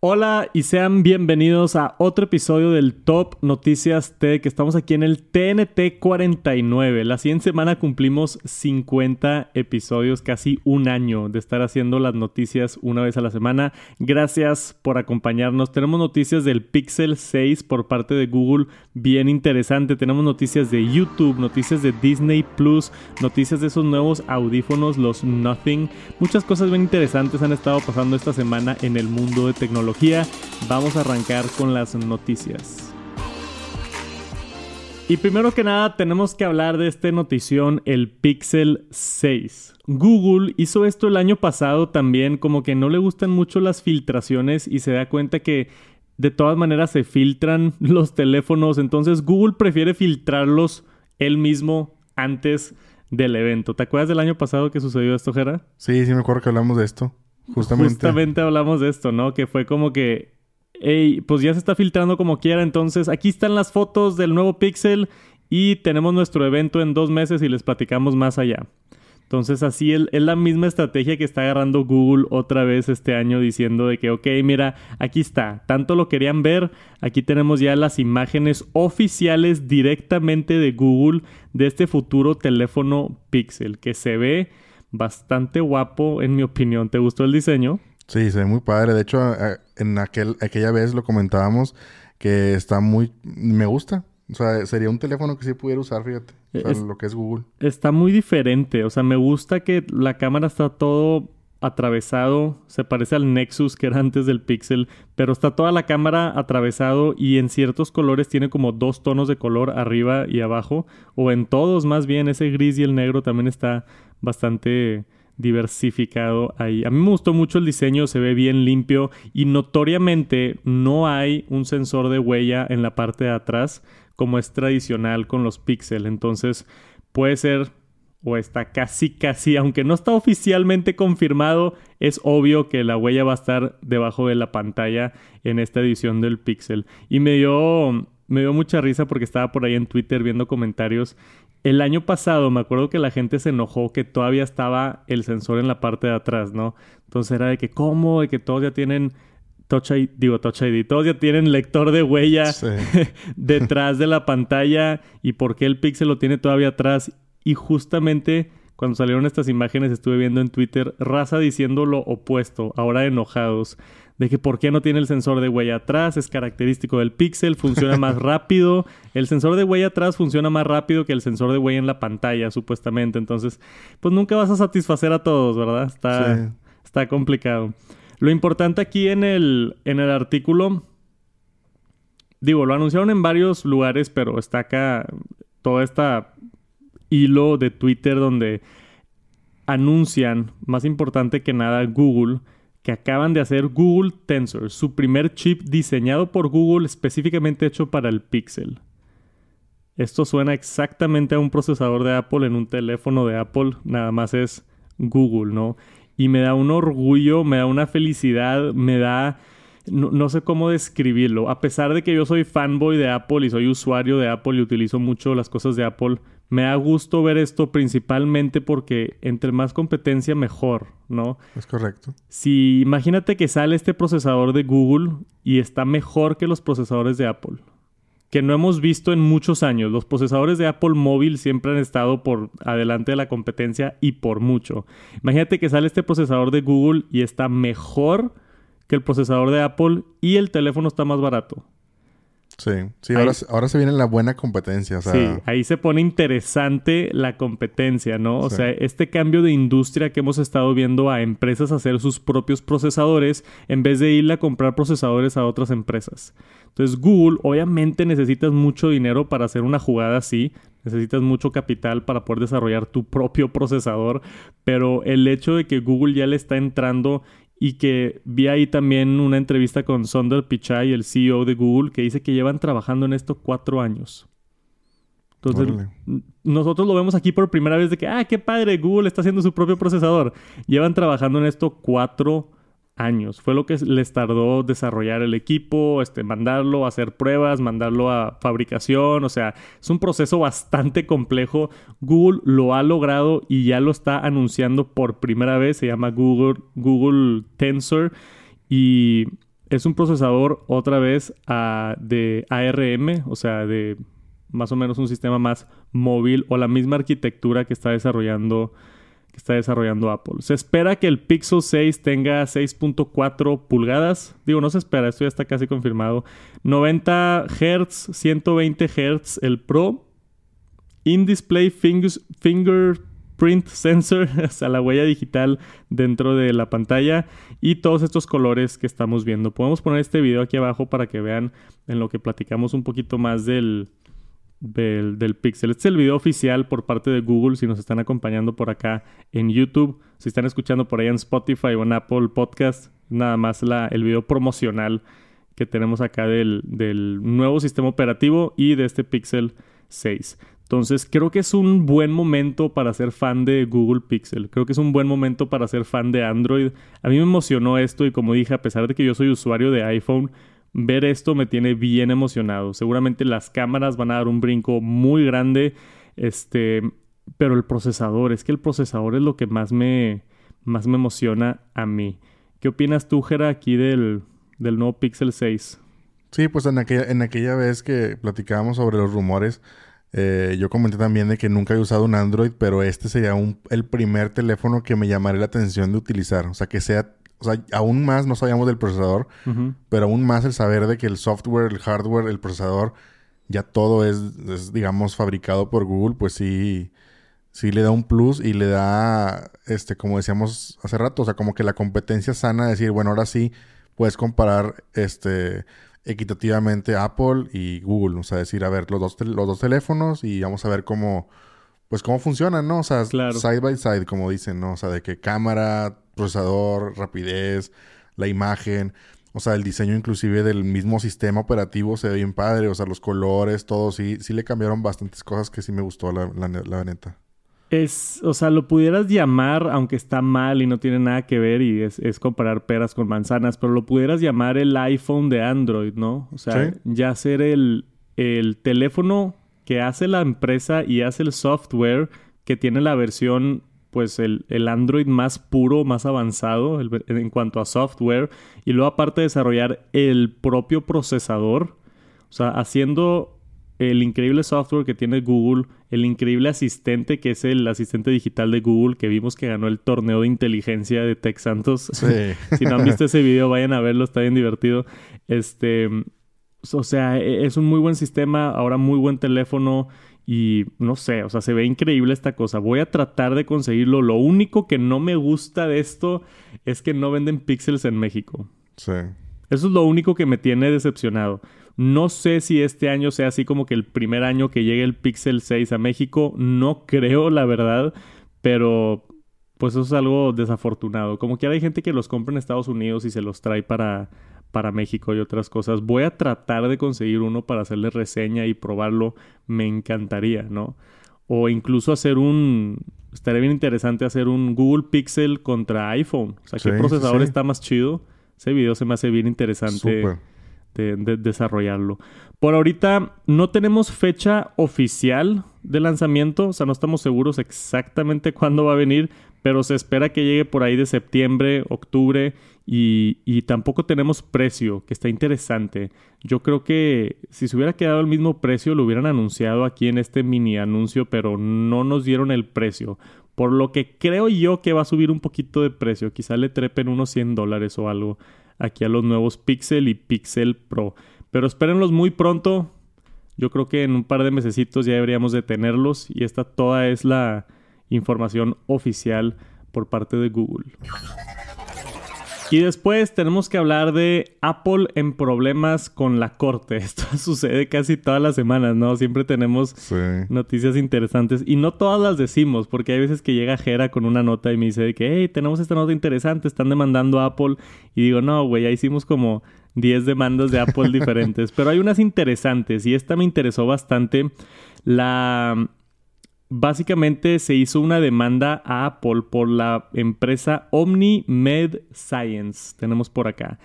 Hola y sean bienvenidos a otro episodio del Top Noticias Tech. Estamos aquí en el TNT 49. La siguiente semana cumplimos 50 episodios, casi un año de estar haciendo las noticias una vez a la semana. Gracias por acompañarnos. Tenemos noticias del Pixel 6 por parte de Google, bien interesante. Tenemos noticias de YouTube, noticias de Disney Plus, noticias de esos nuevos audífonos, los Nothing. Muchas cosas bien interesantes han estado pasando esta semana en el mundo de tecnología vamos a arrancar con las noticias. Y primero que nada tenemos que hablar de esta notición, el Pixel 6. Google hizo esto el año pasado también, como que no le gustan mucho las filtraciones y se da cuenta que de todas maneras se filtran los teléfonos, entonces Google prefiere filtrarlos él mismo antes del evento. ¿Te acuerdas del año pasado que sucedió esto, Jera? Sí, sí me acuerdo que hablamos de esto. Justamente. Hablamos de esto, ¿no? Que fue como que, hey, pues ya se está filtrando como quiera, entonces aquí están las fotos del nuevo Pixel y tenemos nuestro evento en dos meses y les platicamos más allá. Entonces así es, la misma estrategia que está agarrando Google otra vez este año diciendo de que, ok, mira, aquí está, tanto lo querían ver, aquí tenemos ya las imágenes oficiales directamente de Google de este futuro teléfono Pixel que se ve bastante guapo, en mi opinión. ¿Te gustó el diseño? Sí, se ve muy padre. De hecho, en aquel, aquella vez lo comentábamos que está muy... Me gusta. O sea, sería un teléfono que sí pudiera usar, fíjate. O sea, lo que es Google. Está muy diferente. O sea, me gusta que la cámara está todo atravesado, se parece al Nexus que era antes del Pixel, pero está toda la cámara atravesado y en ciertos colores tiene como dos tonos de color arriba y abajo, o en todos más bien, ese gris y el negro también está bastante diversificado ahí. A mí me gustó mucho el diseño, se ve bien limpio y notoriamente no hay un sensor de huella en la parte de atrás como es tradicional con los Pixel, entonces puede ser o está casi casi, aunque no está oficialmente confirmado, es obvio que la huella va a estar debajo de la pantalla en esta edición del Pixel. Y me dio, me dio mucha risa porque estaba por ahí en Twitter viendo comentarios. El año pasado me acuerdo que la gente se enojó que todavía estaba el sensor en la parte de atrás, ¿no? Entonces era de que, ¿cómo? De que todos ya tienen Touch ID, digo Touch ID, todos ya tienen lector de huella detrás de la pantalla y por qué el Pixel lo tiene todavía atrás y justamente cuando salieron estas imágenes estuve viendo en Twitter raza diciendo lo opuesto, ahora enojados, de que por qué no tiene el sensor de huella atrás, es característico del Pixel, funciona más rápido, el sensor de huella atrás funciona más rápido que el sensor de huella en la pantalla, supuestamente, entonces, pues nunca vas a satisfacer a todos, ¿verdad? Está, está complicado. Lo importante aquí en el, en el artículo, digo, lo anunciaron en varios lugares, pero está acá toda esta hilo de Twitter donde anuncian, más importante que nada, Google, que acaban de hacer Google Tensor, su primer chip diseñado por Google específicamente hecho para el Pixel. Esto suena exactamente a un procesador de Apple en un teléfono de Apple, nada más es Google, ¿no? Y me da un orgullo, me da una felicidad, me da... No, no, sé cómo describirlo. A pesar de que yo soy fanboy de Apple y soy usuario de Apple y utilizo mucho las cosas de Apple, me da gusto ver esto principalmente porque entre más competencia mejor, ¿no? Es correcto. Si imagínate que sale este procesador de Google y está mejor que los procesadores de Apple, que no hemos visto en muchos años. Los procesadores de Apple móvil siempre han estado por adelante de la competencia y por mucho. Imagínate que sale este procesador de Google y está mejor que el procesador de Apple y el teléfono está más barato. Sí, sí, ahora, ahora, se viene la buena competencia. Sí, ahí se pone interesante la competencia, ¿no? O sea, este cambio de industria que hemos estado viendo a empresas hacer sus propios procesadores en vez de irle a comprar procesadores a otras empresas. Entonces, Google, obviamente necesitas mucho dinero para hacer una jugada así, necesitas mucho capital para poder desarrollar tu propio procesador, pero el hecho de que Google ya le está entrando y que vi ahí también una entrevista con Sundar Pichai, el CEO de Google, que dice que llevan trabajando en esto cuatro años. Entonces, nosotros lo vemos aquí por primera vez de que, ah, qué padre, Google está haciendo su propio procesador. Llevan trabajando en esto cuatro años. Fue lo que les tardó desarrollar el equipo, este, mandarlo a hacer pruebas, mandarlo a fabricación. O sea, es un proceso bastante complejo. Google lo ha logrado y ya lo está anunciando por primera vez. Se llama Google, Google Tensor. Y es un procesador otra vez ah, de ARM, o sea, de más o menos un sistema más móvil o la misma arquitectura que está desarrollando está desarrollando Apple. Se espera que el Pixel 6 tenga 6.4 pulgadas. Digo, no se espera, esto ya está casi confirmado. 90 Hz, 120 Hz el Pro. In-display fingerprint sensor, o sea, la huella digital dentro de la pantalla y todos estos colores que estamos viendo. Podemos poner este video aquí abajo para que vean en lo que platicamos un poquito más del, del, Pixel. Este es el video oficial por parte de Google si nos están acompañando por acá en YouTube. Si están escuchando por ahí en Spotify o en Apple Podcast, nada más la, el video promocional que tenemos acá del, del nuevo sistema operativo y de este Pixel 6. Entonces creo que es un buen momento para ser fan de Google Pixel. Creo que es un buen momento para ser fan de Android. A mí me emocionó esto y como dije, a pesar de que yo soy usuario de iPhone, ver esto me tiene bien emocionado. Seguramente las cámaras van a dar un brinco muy grande. Este, pero el procesador, es que el procesador es lo que más me, más me emociona a mí. ¿Qué opinas tú, Jera, aquí del, del nuevo Pixel 6? Sí, pues en aquella, en aquella vez que platicábamos sobre los rumores, eh, yo comenté también de que nunca he usado un Android, pero este sería un, el primer teléfono que me llamaría la atención de utilizar. O sea, que sea o sea, aún más no sabíamos del procesador, pero aún más el saber de que el software, el hardware, el procesador, ya todo es, digamos, fabricado por Google, pues sí, sí le da un plus y le da, este, como decíamos hace rato, o sea, como que la competencia sana de decir, bueno, ahora sí puedes comparar, este, equitativamente Apple y Google, o sea, decir, a ver, los dos, los dos teléfonos y vamos a ver cómo, pues cómo funcionan, ¿no? O sea, side by side, como dicen, ¿no? O sea, de que cámara, procesador, rapidez, la imagen, o sea, el diseño inclusive del mismo sistema operativo se ve bien padre, o sea, los colores, todo, sí, sí le cambiaron bastantes cosas que sí me gustó, la, la, neta. Es, o sea, lo pudieras llamar, aunque está mal y no tiene nada que ver y es, es comparar peras con manzanas, pero lo pudieras llamar el iPhone de Android, ¿no? O sea, ya ser el, el teléfono que hace la empresa y hace el software que tiene la versión pues el, Android más puro, más avanzado en cuanto a software y luego aparte de desarrollar el propio procesador, o sea, haciendo el increíble software que tiene Google, el increíble asistente que es el asistente digital de Google que vimos que ganó el torneo de inteligencia de Tech Santos. si no han visto ese video, vayan a verlo, está bien divertido. Este, o sea, e, es un muy buen sistema, ahora muy buen teléfono y no sé, o sea, se ve increíble esta cosa. Voy a tratar de conseguirlo. Lo único que no me gusta de esto es que no venden píxeles en México. Sí. Eso es lo único que me tiene decepcionado. No sé si este año sea así como que el primer año que llegue el Pixel 6 a México. No creo, la verdad. Pero pues eso es algo desafortunado. Como que hay gente que los compra en Estados Unidos y se los trae para, para México y otras cosas. Voy a tratar de conseguir uno para hacerle reseña y probarlo. Me encantaría, ¿no? O incluso hacer un... Estaría bien interesante hacer un Google Pixel contra iPhone. O sea, ¿qué procesador está más chido? Ese video se me hace bien interesante de, desarrollarlo. Por ahorita no tenemos fecha oficial de lanzamiento. O sea, no estamos seguros exactamente cuándo va a venir. Pero se espera que llegue por ahí de septiembre, octubre y, tampoco tenemos precio, que está interesante. Yo creo que si se hubiera quedado el mismo precio, lo hubieran anunciado aquí en este mini anuncio, pero no nos dieron el precio. Por lo que creo yo que va a subir un poquito de precio. Quizá le trepen unos 100 dólares o algo aquí a los nuevos Pixel y Pixel Pro. Pero espérenlos muy pronto. Yo creo que en un par de mesecitos ya deberíamos de tenerlos. Y esta toda es la información oficial por parte de Google. Y después tenemos que hablar de Apple en problemas con la corte. Esto sucede casi todas las semanas, ¿no? Siempre tenemos noticias interesantes y no todas las decimos, porque hay veces que llega Jera con una nota y me dice que, hey, tenemos esta nota interesante, están demandando a Apple. Y digo, no, güey, ya hicimos como 10 demandas de Apple diferentes, pero hay unas interesantes y esta me interesó bastante. La básicamente se hizo una demanda a Apple por la empresa OmniMed Science. Tenemos por acá.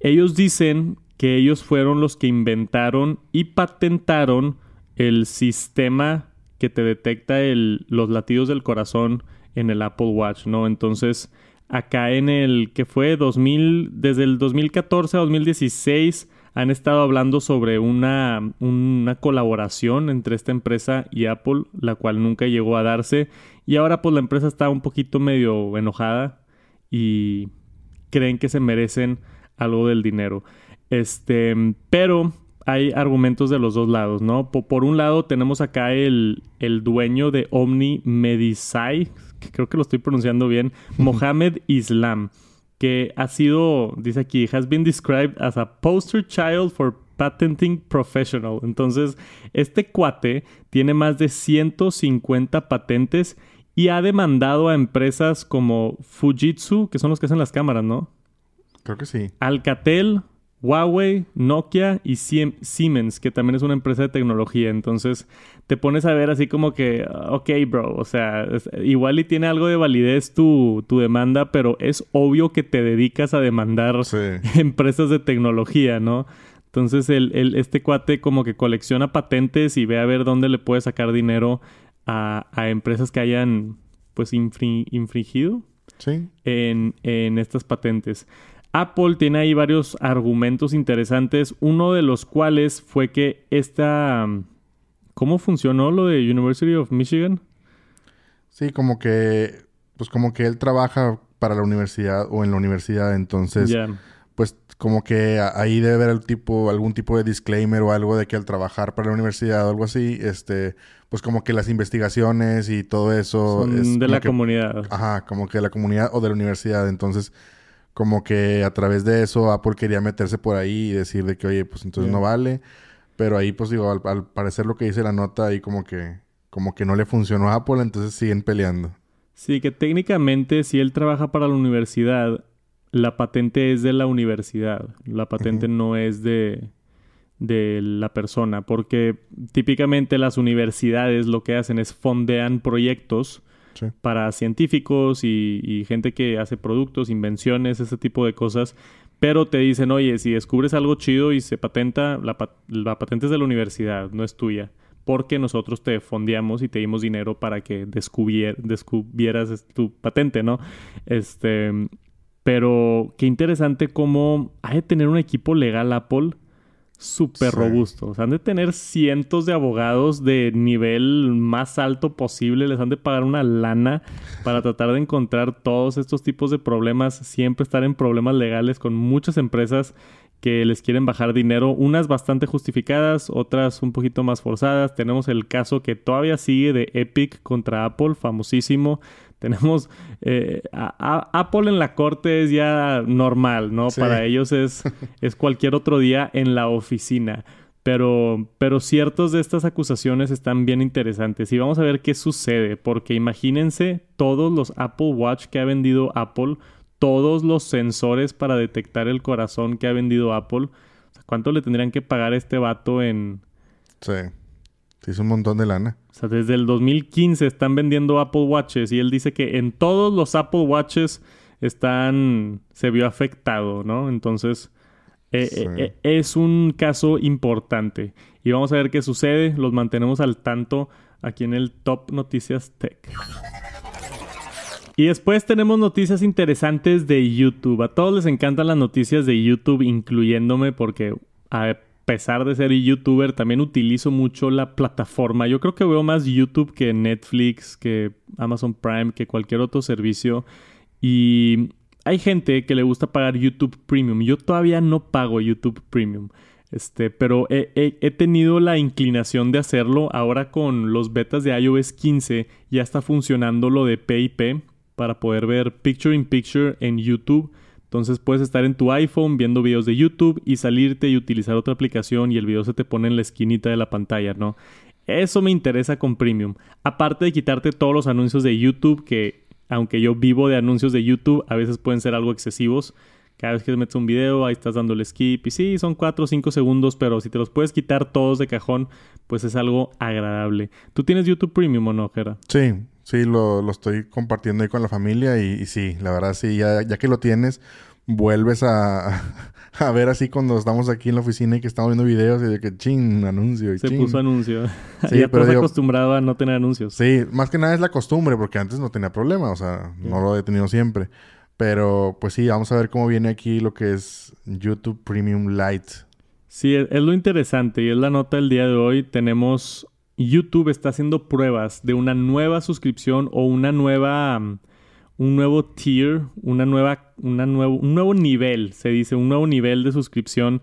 Ellos dicen que ellos fueron los que inventaron y patentaron el sistema que te detecta los latidos del corazón en el Apple Watch, ¿no? Entonces, acá en el que fue 2000, desde el 2014 a 2016 han estado hablando sobre una, una colaboración entre esta empresa y Apple, la cual nunca llegó a darse. Y ahora pues la empresa está un poquito medio enojada y creen que se merecen algo del dinero. Este, pero hay argumentos de los dos lados, ¿no? Por, un lado tenemos acá el, el dueño de Omni Medisai, que creo que lo estoy pronunciando bien, Mohamed Islam, que ha sido, dice aquí, has been described as a poster child for patenting professional. Entonces, este cuate tiene más de 150 patentes y ha demandado a empresas como Fujitsu, que son los que hacen las cámaras, ¿no? Creo que sí. Alcatel, Huawei, Nokia y Siemens, que también es una empresa de tecnología. Entonces te pones a ver así como que, ok, bro, o sea, igual y tiene algo de validez tu, tu demanda, pero es obvio que te dedicas a demandar empresas de tecnología, ¿no? Entonces el, este cuate como que colecciona patentes y ve a ver dónde le puede sacar dinero a, empresas que hayan pues infringido en, en estas patentes. Apple tiene ahí varios argumentos interesantes, uno de los cuales fue que esta... ¿Cómo funcionó lo de University of Michigan? Sí, como que... Pues como que él trabaja para la universidad o en la universidad, entonces... Pues como que ahí debe haber el tipo, algún tipo de disclaimer o algo de que al trabajar para la universidad o algo así, este, pues como que las investigaciones y todo eso es de la comunidad. Ajá, como que de la comunidad o de la universidad. Entonces, como que a través de eso Apple quería meterse por ahí y decir de que, oye, pues entonces no vale. Pero ahí, pues digo, al, parecer lo que dice la nota ahí como que, como que no le funcionó a Apple, entonces siguen peleando. Sí, que técnicamente si él trabaja para la universidad, la patente es de la universidad. La patente no es de, de la persona, porque típicamente las universidades lo que hacen es fondean proyectos para científicos y, gente que hace productos, invenciones, ese tipo de cosas. Pero te dicen, oye, si descubres algo chido y se patenta, la, patente es de la universidad, no es tuya. Porque nosotros te fondeamos y te dimos dinero para que descubrieras tu patente, ¿no? Este. Pero qué interesante cómo hay de tener un equipo legal Apple súper robusto. O sea, han de tener cientos de abogados de nivel más alto posible. Les han de pagar una lana para tratar de encontrar todos estos tipos de problemas. Siempre estar en problemas legales con muchas empresas que les quieren bajar dinero, unas bastante justificadas, otras un poquito más forzadas. Tenemos el caso que todavía sigue de Epic contra Apple, famosísimo. Tenemos eh, Apple en la corte es ya normal, ¿no? Para ellos es, es cualquier otro día en la oficina. Pero, pero ciertos de estas acusaciones están bien interesantes y vamos a ver qué sucede, porque imagínense todos los Apple Watch que ha vendido Apple, todos los sensores para detectar el corazón que ha vendido Apple. ¿Cuánto le tendrían que pagar a este vato en... Sí. Sí, es un montón de lana. O sea, desde el 2015 están vendiendo Apple Watches y él dice que en todos los Apple Watches están... se vio afectado, ¿no? Entonces... Eh, eh, eh, es un caso importante. Y vamos a ver qué sucede. Los mantenemos al tanto aquí en el Top Noticias Tech. Y después tenemos noticias interesantes de YouTube. A todos les encantan las noticias de YouTube, incluyéndome, porque a pesar de ser youtuber, también utilizo mucho la plataforma. Yo creo que veo más YouTube que Netflix, que Amazon Prime, que cualquier otro servicio. Y hay gente que le gusta pagar YouTube Premium. Yo todavía no pago YouTube Premium. Este, pero he, he, tenido la inclinación de hacerlo. Ahora con los betas de iOS 15 ya está funcionando lo de PIP para poder ver Picture in Picture en YouTube. Entonces puedes estar en tu iPhone viendo videos de YouTube y salirte y utilizar otra aplicación y el video se te pone en la esquinita de la pantalla, ¿no? Eso me interesa con Premium. Aparte de quitarte todos los anuncios de YouTube que, aunque yo vivo de anuncios de YouTube, a veces pueden ser algo excesivos. Cada vez que metes un video, ahí estás dándole skip. Y sí, son 4 o 5 segundos, pero si te los puedes quitar todos de cajón, pues es algo agradable. ¿Tú tienes YouTube Premium o no, Jera? Sí, Sí, lo, lo estoy compartiendo ahí con la familia y, sí, la verdad sí, ya, ya que lo tienes, vuelves a, a, ver así cuando estamos aquí en la oficina y que estamos viendo videos y de que ching, anuncio. Y Se puso anuncio. Sí, ya pero acostumbrado a no tener anuncios. Sí, más que nada es la costumbre porque antes no tenía problema, o sea, no lo he tenido siempre. Pero pues sí, vamos a ver cómo viene aquí lo que es YouTube Premium Lite. Sí, es, es lo interesante y es la nota del día de hoy. Tenemos YouTube está haciendo pruebas de una nueva suscripción o una nueva um, un nuevo tier, una nueva una nuevo un nuevo nivel, se dice, un nuevo nivel de suscripción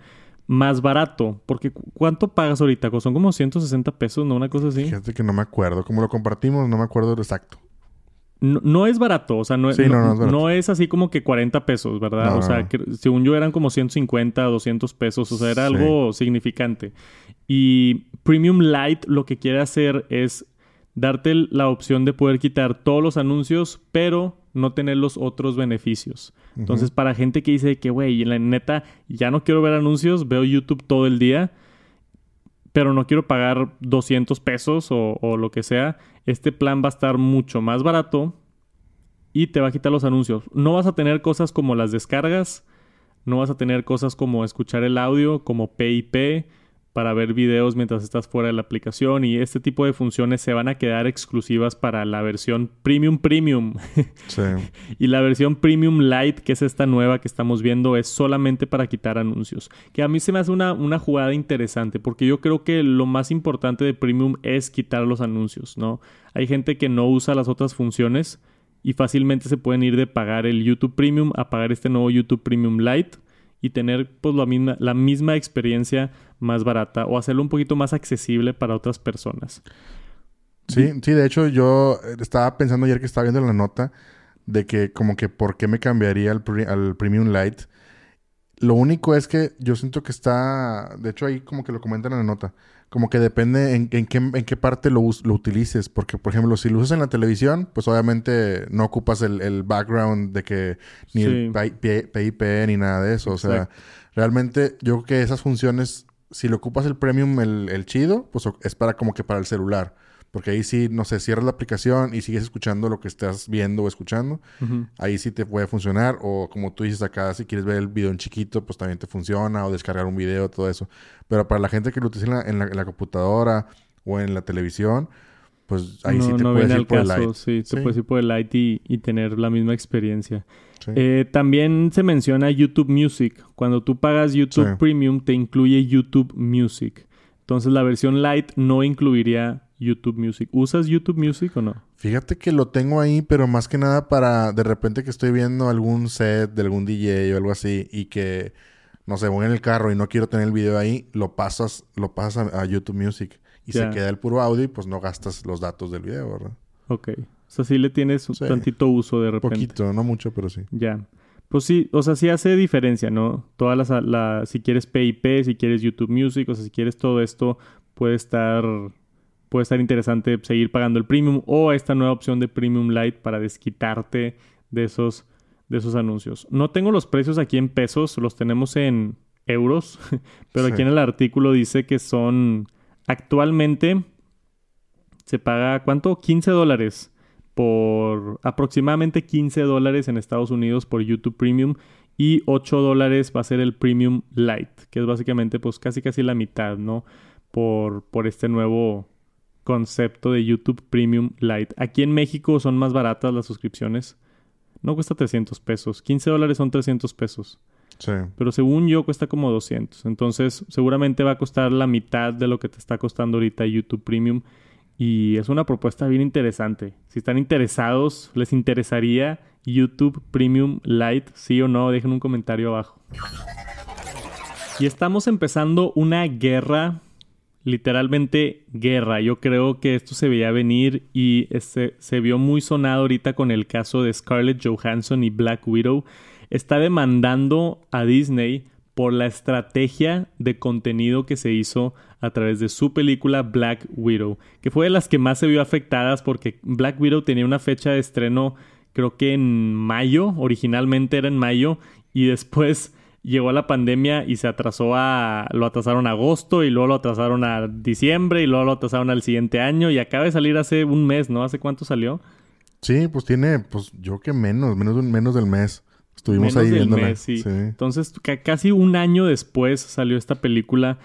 más barato, porque cu- ¿cuánto pagas ahorita? Son como 160 pesos, ¿no? Una cosa así. Fíjate que no me acuerdo. Como lo compartimos, no me acuerdo exacto. No, no es barato, o sea, no, Sí, no- no, no es no es así como que 40 pesos, ¿verdad? O sea, que- según yo eran como 150, 200 pesos, o sea, era Sí. algo significante. Y Premium Lite lo que quiere hacer es darte la opción de poder quitar todos los anuncios, pero no tener los otros beneficios. Entonces, para gente que dice que, güey, la neta, ya no quiero ver anuncios, veo YouTube todo el día, pero no quiero pagar 200 pesos o, o lo que sea, este plan va a estar mucho más barato y te va a quitar los anuncios. No vas a tener cosas como las descargas, no vas a tener cosas como escuchar el audio, como PIP, para ver videos mientras estás fuera de la aplicación y este tipo de funciones se van a quedar exclusivas para la versión Premium Premium. Sí. Y la versión Premium Lite, que es esta nueva que estamos viendo, es solamente para quitar anuncios. Que a mí se me hace una, una jugada interesante, porque yo creo que lo más importante de Premium es quitar los anuncios, ¿no? Hay gente que no usa las otras funciones y fácilmente se pueden ir de pagar el YouTube Premium a pagar este nuevo YouTube Premium Lite y tener pues la misma, la misma experiencia más barata o hacerlo un poquito más accesible para otras personas. Sí, sí, de hecho yo eh, estaba pensando ayer que estaba viendo la nota de que como que por qué me cambiaría al, pre- al Premium Lite. Lo único es que yo siento que está, de hecho ahí como que lo comentan en la nota, como que depende en, en qué, en qué parte lo, lo utilices, porque por ejemplo si lo usas en la televisión, pues obviamente no ocupas el, el background de que ni el Sí. PIP ni nada de eso, o sea, Exacto. realmente yo creo que esas funciones, si lo ocupas el Premium, el, el chido, pues es para como que para el celular. Porque ahí sí, no sé, cierras la aplicación y sigues escuchando lo que estás viendo o escuchando. Ahí sí te puede funcionar. O como tú dices acá, si quieres ver el video en chiquito, pues también te funciona. O descargar un video, todo eso. Pero para la gente que lo utiliza en la, en la- en la computadora o en la televisión, pues ahí sí te puedes viene ir al por el caso, light. Sí, te Sí. puedes ir por el light y, y tener la misma experiencia. Sí. Eh, también se menciona YouTube Music. Cuando tú pagas YouTube Sí. Premium, te incluye YouTube Music. Entonces la versión Lite no incluiría YouTube Music. ¿Usas YouTube Music o no? Fíjate que lo tengo ahí, pero más que nada para de repente que estoy viendo algún set de algún DJ o algo así y que, no sé, voy en el carro y no quiero tener el video ahí, lo pasas, lo pasas a, a YouTube Music y se queda el puro audio y pues no gastas los datos del video, ¿verdad? Ok. O sea, sí le tienes un Sí. tantito uso de repente. Poquito, no mucho, pero sí. Ya. Pues sí, o sea, sí hace diferencia, ¿no? Todas las, la, si quieres PIP, si quieres YouTube Music, o sea, si quieres todo esto, puede estar, puede estar interesante seguir pagando el premium o esta nueva opción de Premium Lite para desquitarte de esos, de esos anuncios. No tengo los precios aquí en pesos, los tenemos en euros, pero Sí. aquí en el artículo dice que son actualmente se paga, ¿cuánto? 15 dólares por aproximadamente 15 dólares en Estados Unidos por YouTube Premium y 8 dólares va a ser el Premium Lite, que es básicamente pues casi casi la mitad, ¿no? Por, por este nuevo concepto de YouTube Premium Lite. Aquí en México son más baratas las suscripciones. No cuesta 300 pesos. 15 dólares son 300 pesos. Sí. Pero según yo cuesta como 200. Entonces seguramente va a costar la mitad de lo que te está costando ahorita YouTube Premium. Y es una propuesta bien interesante. Si están interesados, les interesaría YouTube Premium Lite, sí o no, dejen un comentario abajo. Y estamos empezando una guerra, literalmente guerra. Yo creo que esto se veía venir y este, se vio muy sonado ahorita con el caso de Scarlett Johansson y Black Widow. Está demandando a Disney por la estrategia de contenido que se hizo a través de su película Black Widow, que fue de las que más se vio afectadas porque Black Widow tenía una fecha de estreno creo que en mayo, originalmente era en mayo y después llegó la pandemia y se atrasó a lo atrasaron a agosto y luego lo atrasaron a diciembre y luego lo atrasaron al siguiente año y acaba de salir hace un mes, ¿no? ¿Hace cuánto salió? Sí, pues tiene, pues yo que menos, menos, menos del mes. Estuvimos Menos ahí del viéndola. mes, sí. sí. Entonces, ca- casi un año después salió esta película.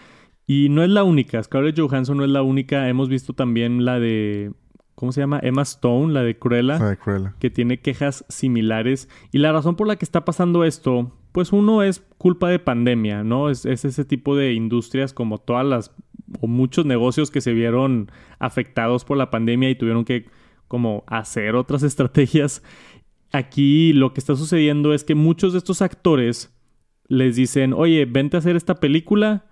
Y no es la única. Scarlett Johansson no es la única. Hemos visto también la de ¿cómo se llama? Emma Stone, la de Cruella, La de Cruella. que tiene quejas similares. Y la razón por la que está pasando esto, pues uno es culpa de pandemia, ¿no? Es, es ese tipo de industrias como todas las o muchos negocios que se vieron afectados por la pandemia y tuvieron que como hacer otras estrategias. Aquí lo que está sucediendo es que muchos de estos actores les dicen, oye, vente a hacer esta película,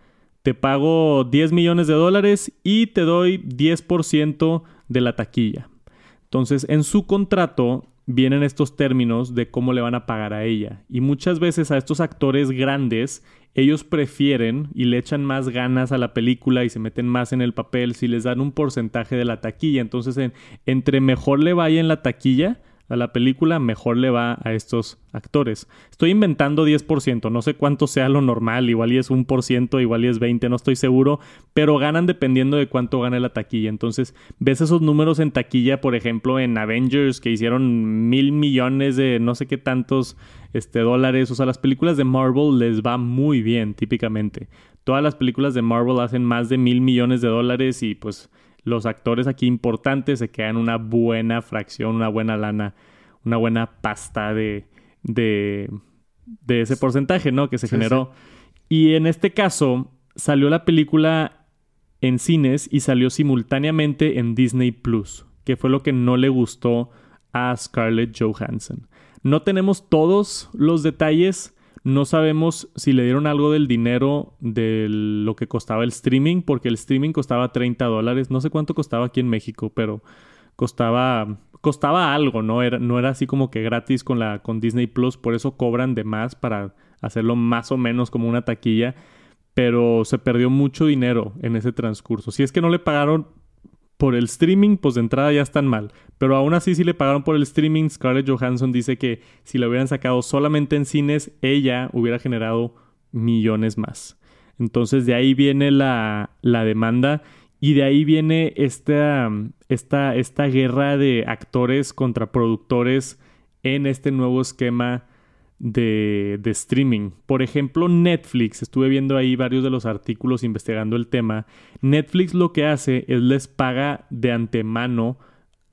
te pago 10 millones de dólares y te doy 10% de la taquilla. Entonces, en su contrato vienen estos términos de cómo le van a pagar a ella. Y muchas veces a estos actores grandes, ellos prefieren y le echan más ganas a la película y se meten más en el papel si les dan un porcentaje de la taquilla. Entonces, en, entre mejor le vaya en la taquilla, a la película, mejor le va a estos actores. Estoy inventando 10%, no sé cuánto sea lo normal, igual y es un por ciento, igual y es 20, no estoy seguro, pero ganan dependiendo de cuánto gane la taquilla. Entonces, ves esos números en taquilla, por ejemplo, en Avengers, que hicieron mil millones de no sé qué tantos este, dólares. O sea, las películas de Marvel les va muy bien, típicamente. Todas las películas de Marvel hacen más de mil millones de dólares y pues los actores aquí importantes se quedan una buena fracción, una buena lana, una buena pasta de, de, de ese porcentaje, ¿no? Que se Sí, generó. Y en este caso, salió la película en cines y salió simultáneamente en Disney Plus, que fue lo que no le gustó a Scarlett Johansson. No tenemos todos los detalles, no sabemos si le dieron algo del dinero de lo que costaba el streaming, porque el streaming costaba 30 dólares. No sé cuánto costaba aquí en México, pero costaba, costaba algo, ¿no? Era, no era así como que gratis con, la, con Disney Plus, por eso cobran de más para hacerlo más o menos como una taquilla. Pero se perdió mucho dinero en ese transcurso. Si es que no le pagaron por el streaming, pues de entrada ya están mal. Pero aún así, si le pagaron por el streaming, Scarlett Johansson dice que si lo hubieran sacado solamente en cines, ella hubiera generado millones más. Entonces de ahí viene la, la demanda y de ahí viene esta, esta, esta guerra de actores contra productores en este nuevo esquema de, de, streaming. Por ejemplo, Netflix, estuve viendo ahí varios de los artículos investigando el tema. Netflix lo que hace es les paga de antemano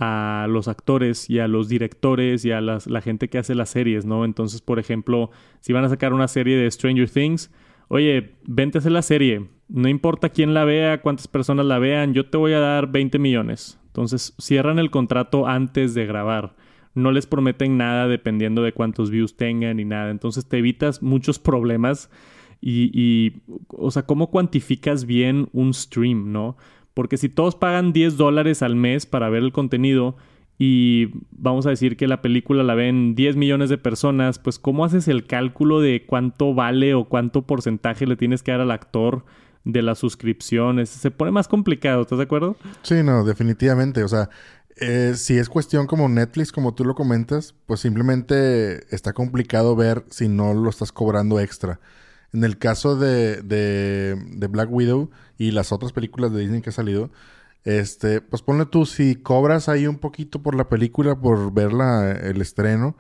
a los actores y a los directores y a las, la gente que hace las series, ¿no? Entonces, por ejemplo, si van a sacar una serie de Stranger Things, oye, vente a la serie. No importa quién la vea, cuántas personas la vean, yo te voy a dar 20 millones. Entonces, cierran el contrato antes de grabar no les prometen nada dependiendo de cuántos views tengan ni nada. Entonces te evitas muchos problemas y, y, o sea, ¿cómo cuantificas bien un stream, no? Porque si todos pagan 10 dólares al mes para ver el contenido y vamos a decir que la película la ven 10 millones de personas, pues ¿cómo haces el cálculo de cuánto vale o cuánto porcentaje le tienes que dar al actor? de las suscripciones. Se pone más complicado, ¿estás de acuerdo? Sí, no, definitivamente. O sea, eh, si es cuestión como Netflix, como tú lo comentas, pues simplemente está complicado ver si no lo estás cobrando extra. En el caso de, de, de Black Widow y las otras películas de Disney que ha salido, este, pues ponle tú, si cobras ahí un poquito por la película, por ver la, el estreno,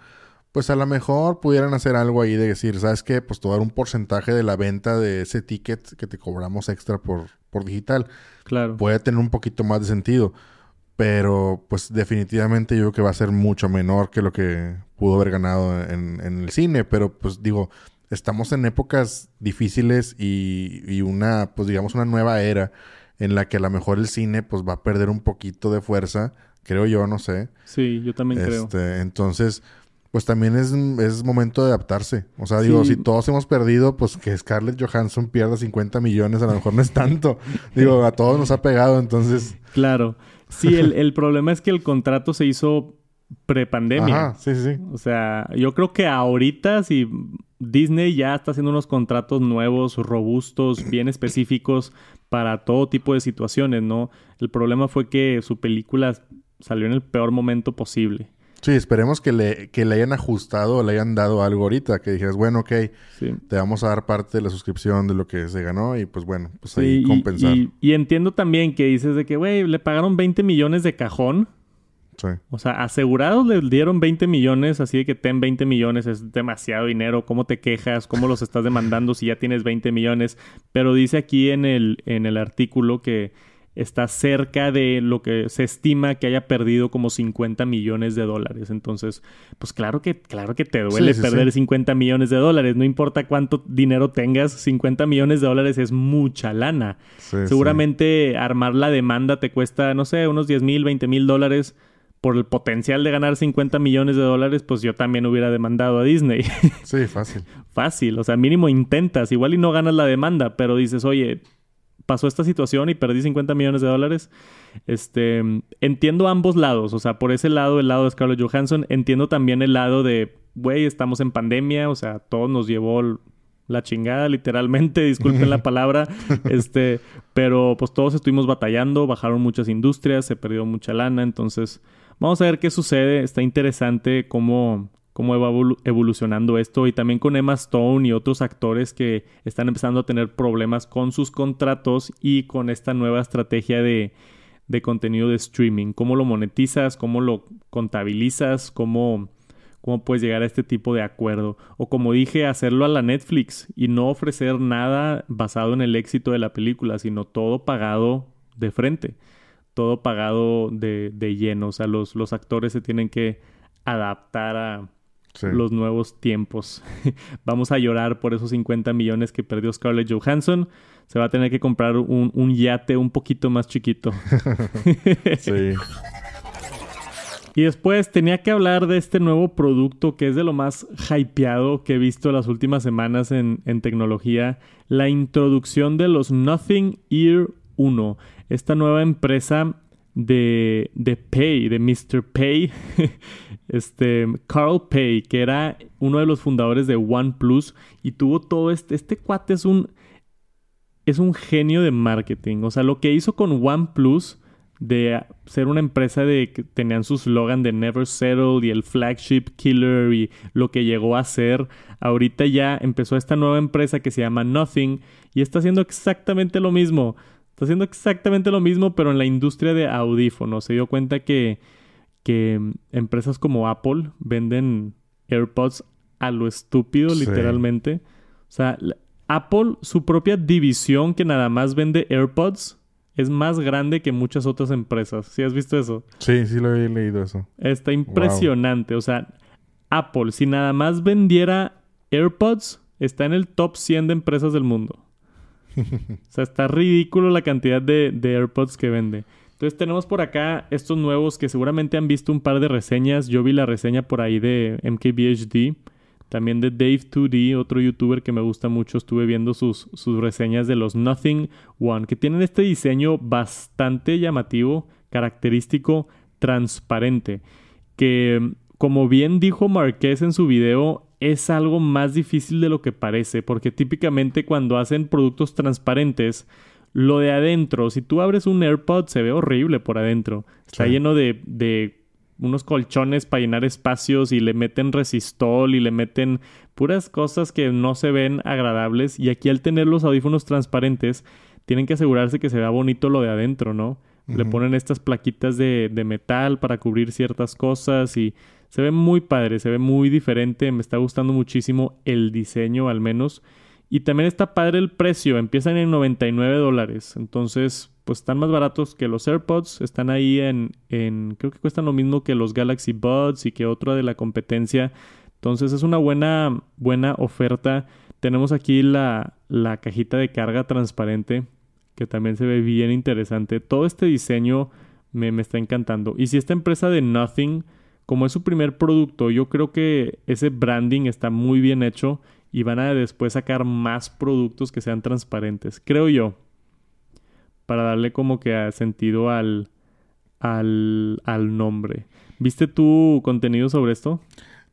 pues a lo mejor pudieran hacer algo ahí de decir, ¿sabes qué? Pues tomar un porcentaje de la venta de ese ticket que te cobramos extra por, por digital. Claro. Puede tener un poquito más de sentido. Pero, pues, definitivamente yo creo que va a ser mucho menor que lo que pudo haber ganado en, en el cine. Pero, pues, digo, estamos en épocas difíciles y, y, una, pues, digamos, una nueva era en la que a lo mejor el cine, pues, va a perder un poquito de fuerza. Creo yo, no sé. Sí, yo también este, creo. Entonces, pues también es, es, momento de adaptarse. O sea, digo, sí. si todos hemos perdido, pues que Scarlett Johansson pierda 50 millones, a lo mejor no es tanto. digo, a todos nos ha pegado, entonces. Claro. Sí, el, el problema es que el contrato se hizo prepandemia. Ajá, sí, sí. O sea, yo creo que ahorita si Disney ya está haciendo unos contratos nuevos, robustos, bien específicos para todo tipo de situaciones, ¿no? El problema fue que su película salió en el peor momento posible. Sí, esperemos que le, que le hayan ajustado le hayan dado algo ahorita. Que dijeras, bueno, ok, sí. te vamos a dar parte de la suscripción de lo que se ganó y pues bueno, pues ahí sí, compensar. Y, y, y, entiendo también que dices de que, güey, le pagaron 20 millones de cajón. Sí. O sea, asegurados le dieron 20 millones, así de que ten 20 millones es demasiado dinero. ¿Cómo te quejas? ¿Cómo los estás demandando si ya tienes 20 millones? Pero dice aquí en el, en el artículo que está cerca de lo que se estima que haya perdido como 50 millones de dólares. Entonces, pues claro que, claro que te duele perder 50 millones de dólares. No importa cuánto dinero tengas, 50 millones de dólares es mucha lana. Seguramente armar la demanda te cuesta, no sé, unos 10 mil, 20 mil dólares. Por el potencial de ganar 50 millones de dólares, pues yo también hubiera demandado a Disney. Sí, fácil. fácil, o sea, mínimo intentas, igual y no ganas la demanda, pero dices, oye, pasó esta situación y perdí 50 millones de dólares. Este, entiendo ambos lados, o sea, por ese lado, el lado de Scarlett Johansson, entiendo también el lado de, güey, estamos en pandemia, o sea, todo nos llevó la chingada, literalmente, disculpen la palabra, este, pero pues todos estuvimos batallando, bajaron muchas industrias, se perdió mucha lana, entonces vamos a ver qué sucede, está interesante cómo cómo va evolucionando esto y también con Emma Stone y otros actores que están empezando a tener problemas con sus contratos y con esta nueva estrategia de, de contenido de streaming. ¿Cómo lo monetizas? ¿Cómo lo contabilizas? ¿Cómo, ¿Cómo puedes llegar a este tipo de acuerdo? O como dije, hacerlo a la Netflix y no ofrecer nada basado en el éxito de la película, sino todo pagado de frente, todo pagado de, de lleno. O sea, los, los actores se tienen que adaptar a, los nuevos tiempos. Vamos a llorar por esos 50 millones que perdió Scarlett Johansson. Se va a tener que comprar un, un yate un poquito más chiquito. sí. Y después tenía que hablar de este nuevo producto que es de lo más hypeado que he visto las últimas semanas en, en tecnología. La introducción de los Nothing Ear 1. Esta nueva empresa de, de Pay, de Mr. Pay, este, Carl Pay, que era uno de los fundadores de OnePlus y tuvo todo este, este cuate es un, es un genio de marketing, o sea, lo que hizo con OnePlus de ser una empresa de que tenían su slogan de Never Settle y el flagship killer y lo que llegó a ser, ahorita ya empezó esta nueva empresa que se llama Nothing y está haciendo exactamente lo mismo. Está haciendo exactamente lo mismo, pero en la industria de audífonos. Se dio cuenta que, que empresas como Apple venden AirPods a lo estúpido, literalmente. O sea, Apple, su propia división que nada más vende AirPods, es más grande que muchas otras empresas. ¿Sí has visto eso? Sí, sí lo he leído eso. Está impresionante. O sea, Apple, si nada más vendiera AirPods, está en el top 100 de empresas del mundo. o sea, está ridículo la cantidad de, AirPods que vende. Entonces tenemos por acá estos nuevos que seguramente han visto un par de reseñas. Yo vi la reseña por ahí de MKBHD. También de Dave2D, otro youtuber que me gusta mucho. Estuve viendo sus, sus reseñas de los Nothing One, que tienen este diseño bastante llamativo, característico, transparente. Que, como bien dijo Marqués en su video, es algo más difícil de lo que parece, porque típicamente cuando hacen productos transparentes, lo de adentro, si tú abres un AirPod, se ve horrible por adentro. Está lleno de, de unos colchones para llenar espacios y le meten resistol y le meten puras cosas que no se ven agradables. Y aquí al tener los audífonos transparentes, tienen que asegurarse que se vea bonito lo de adentro, ¿no? Le ponen estas plaquitas de, de metal para cubrir ciertas cosas y se ve muy padre, se ve muy diferente, me está gustando muchísimo el diseño al menos. Y también está padre el precio, empiezan en 99 dólares. Entonces, pues están más baratos que los AirPods, están ahí en, creo que cuestan lo mismo que los Galaxy Buds y que otro de la competencia. Entonces es una buena, buena oferta. Tenemos aquí la, la cajita de carga transparente, que también se ve bien interesante. Todo este diseño me, me está encantando. Y si esta empresa de Nothing como es su primer producto, yo creo que ese branding está muy bien hecho y van a después sacar más productos que sean transparentes, creo yo, para darle como que sentido al, al, al nombre. ¿Viste tu contenido sobre esto?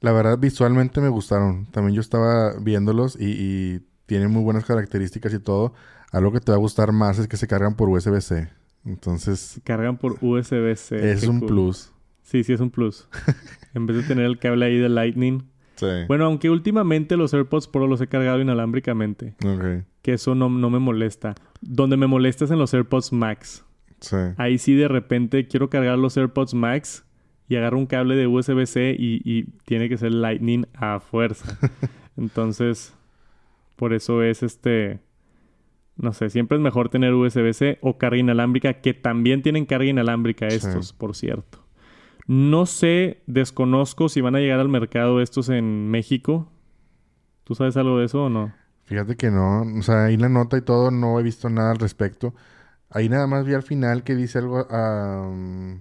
La verdad, visualmente me gustaron. También yo estaba viéndolos y, y tienen muy buenas características y todo. Algo que te va a gustar más es que se cargan por USB-C. Entonces... Cargan por USB-C. Es un plus. Sí, sí es un plus. en vez de tener el cable ahí de Lightning. Sí. Bueno, aunque últimamente los AirPods Pro los he cargado inalámbricamente. Ok. Que eso no, no me molesta. Donde me molesta es en los AirPods Max. Sí. Ahí sí de repente quiero cargar los AirPods Max y agarro un cable de USB-C y, y tiene que ser Lightning a fuerza. Entonces, por eso es este no sé, siempre es mejor tener USB-C o carga inalámbrica, que también tienen carga inalámbrica estos, por cierto. No sé, desconozco si van a llegar al mercado estos en México. ¿Tú sabes algo de eso o no? Fíjate que no, o sea, ahí la nota y todo, no he visto nada al respecto. Ahí nada más vi al final que dice algo. Uh,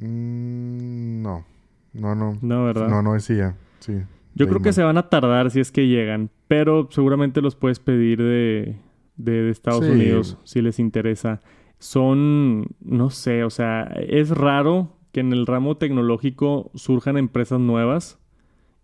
no, no, no. No, ¿verdad? No, no decía. Sí. Yo creo que se van a tardar si es que llegan, pero seguramente los puedes pedir de, de, Estados Unidos si les interesa. Son, no sé, o sea, es raro que en el ramo tecnológico surjan empresas nuevas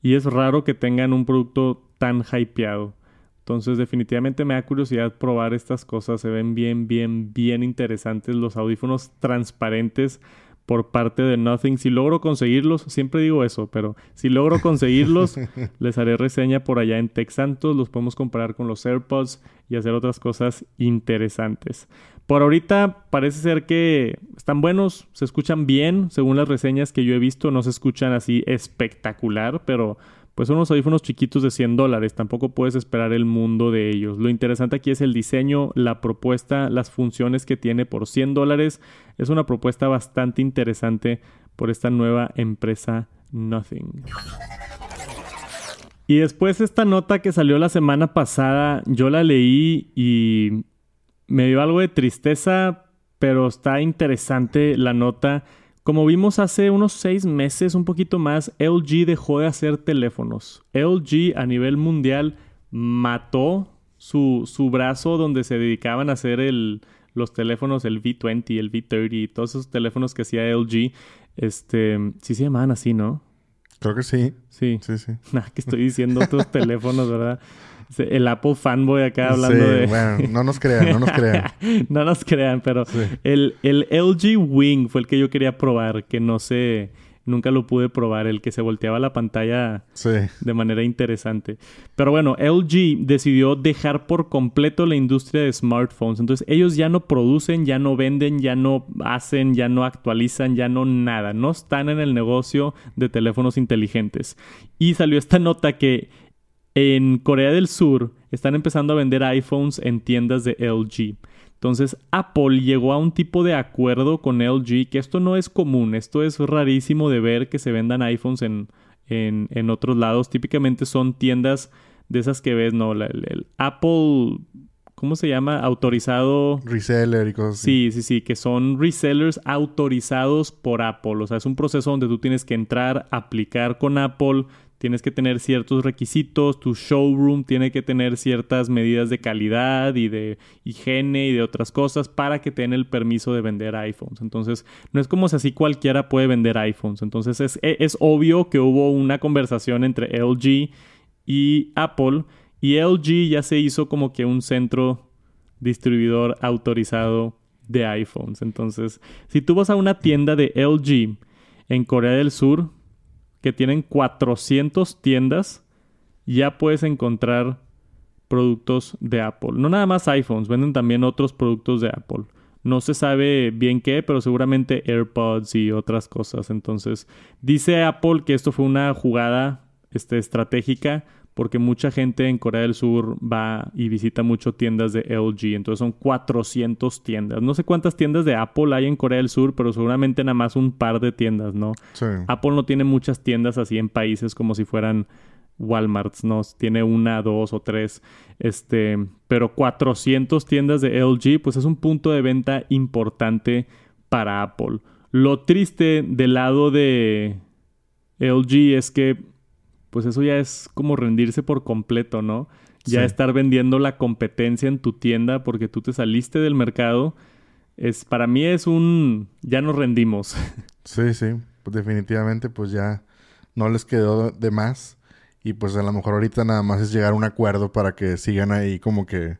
y es raro que tengan un producto tan hypeado. Entonces definitivamente me da curiosidad probar estas cosas. Se ven bien, bien, bien interesantes los audífonos transparentes por parte de Nothing. Si logro conseguirlos, siempre digo eso, pero si logro conseguirlos, les haré reseña por allá en Texantos. Los podemos comparar con los AirPods y hacer otras cosas interesantes. Por ahorita parece ser que están buenos, se escuchan bien, según las reseñas que yo he visto, no se escuchan así espectacular, pero pues son unos audífonos chiquitos de 100 dólares, tampoco puedes esperar el mundo de ellos. Lo interesante aquí es el diseño, la propuesta, las funciones que tiene por 100 dólares. Es una propuesta bastante interesante por esta nueva empresa Nothing. Y después esta nota que salió la semana pasada, yo la leí y me dio algo de tristeza, pero está interesante la nota como vimos hace unos seis meses, un poquito más, LG dejó de hacer teléfonos. LG a nivel mundial mató su, su brazo donde se dedicaban a hacer el, los teléfonos, el V20, el V30, todos esos teléfonos que hacía LG. Este, sí se llamaban así, ¿no? Creo que sí. Sí. Sí, sí. Que estoy diciendo otros teléfonos, ¿verdad? El Apple fanboy acá hablando de. Bueno, no nos crean, no nos crean. no nos crean, pero el, el LG Wing fue el que yo quería probar, que no sé. Nunca lo pude probar, el que se volteaba la pantalla de manera interesante. Pero bueno, LG decidió dejar por completo la industria de smartphones. Entonces ellos ya no producen, ya no venden, ya no hacen, ya no actualizan, ya no nada. No están en el negocio de teléfonos inteligentes. Y salió esta nota que en Corea del Sur están empezando a vender iPhones en tiendas de LG. Entonces Apple llegó a un tipo de acuerdo con LG que esto no es común, esto es rarísimo de ver que se vendan iPhones en, en, otros lados. Típicamente son tiendas de esas que ves, ¿no? el, Apple, ¿cómo se llama? Autorizado. Reseller y cosas así. Sí, sí, sí, que son resellers autorizados por Apple. O sea, es un proceso donde tú tienes que entrar, aplicar con Apple tienes que tener ciertos requisitos, tu showroom tiene que tener ciertas medidas de calidad y de higiene y de otras cosas para que te el permiso de vender iPhones. Entonces, no es como si así cualquiera puede vender iPhones. Entonces, es, e, es obvio que hubo una conversación entre LG y Apple y LG ya se hizo como que un centro distribuidor autorizado de iPhones. Entonces, si tú vas a una tienda de LG en Corea del Sur, que tienen 400 tiendas, ya puedes encontrar productos de Apple. No nada más iPhones, venden también otros productos de Apple. No se sabe bien qué, pero seguramente AirPods y otras cosas. Entonces, dice Apple que esto fue una jugada este, estratégica porque mucha gente en Corea del Sur va y visita mucho tiendas de LG, entonces son 400 tiendas. No sé cuántas tiendas de Apple hay en Corea del Sur, pero seguramente nada más un par de tiendas, ¿no? Sí. Apple no tiene muchas tiendas así en países como si fueran Walmart, ¿no? Tiene una, dos o tres, este, pero 400 tiendas de LG, pues es un punto de venta importante para Apple. Lo triste del lado de LG es que pues eso ya es como rendirse por completo, ¿no? Ya estar vendiendo la competencia en tu tienda porque tú te saliste del mercado. Es, para mí es un ya nos rendimos. Sí, sí. Pues definitivamente pues ya no les quedó de más. Y pues a lo mejor ahorita nada más es llegar a un acuerdo para que sigan ahí como que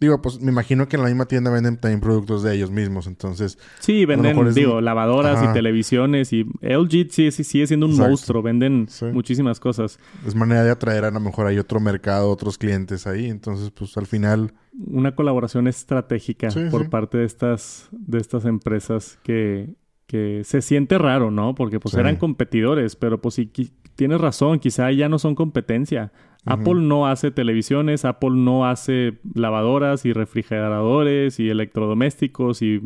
Digo, pues me imagino que en la misma tienda venden también productos de ellos mismos, entonces... Sí, venden, digo, lavadoras y televisiones y LG sí, sigue siendo un monstruo, venden muchísimas cosas. Es manera de atraer a lo mejor hay otro mercado, otros clientes ahí, entonces pues al final... Una colaboración estratégica por parte de estas, de estas empresas que, que se siente raro, ¿no? Porque pues eran competidores, pero pues sí, tienes razón, quizá ya no son competencia. Apple no hace televisiones, Apple no hace lavadoras y refrigeradores y electrodomésticos y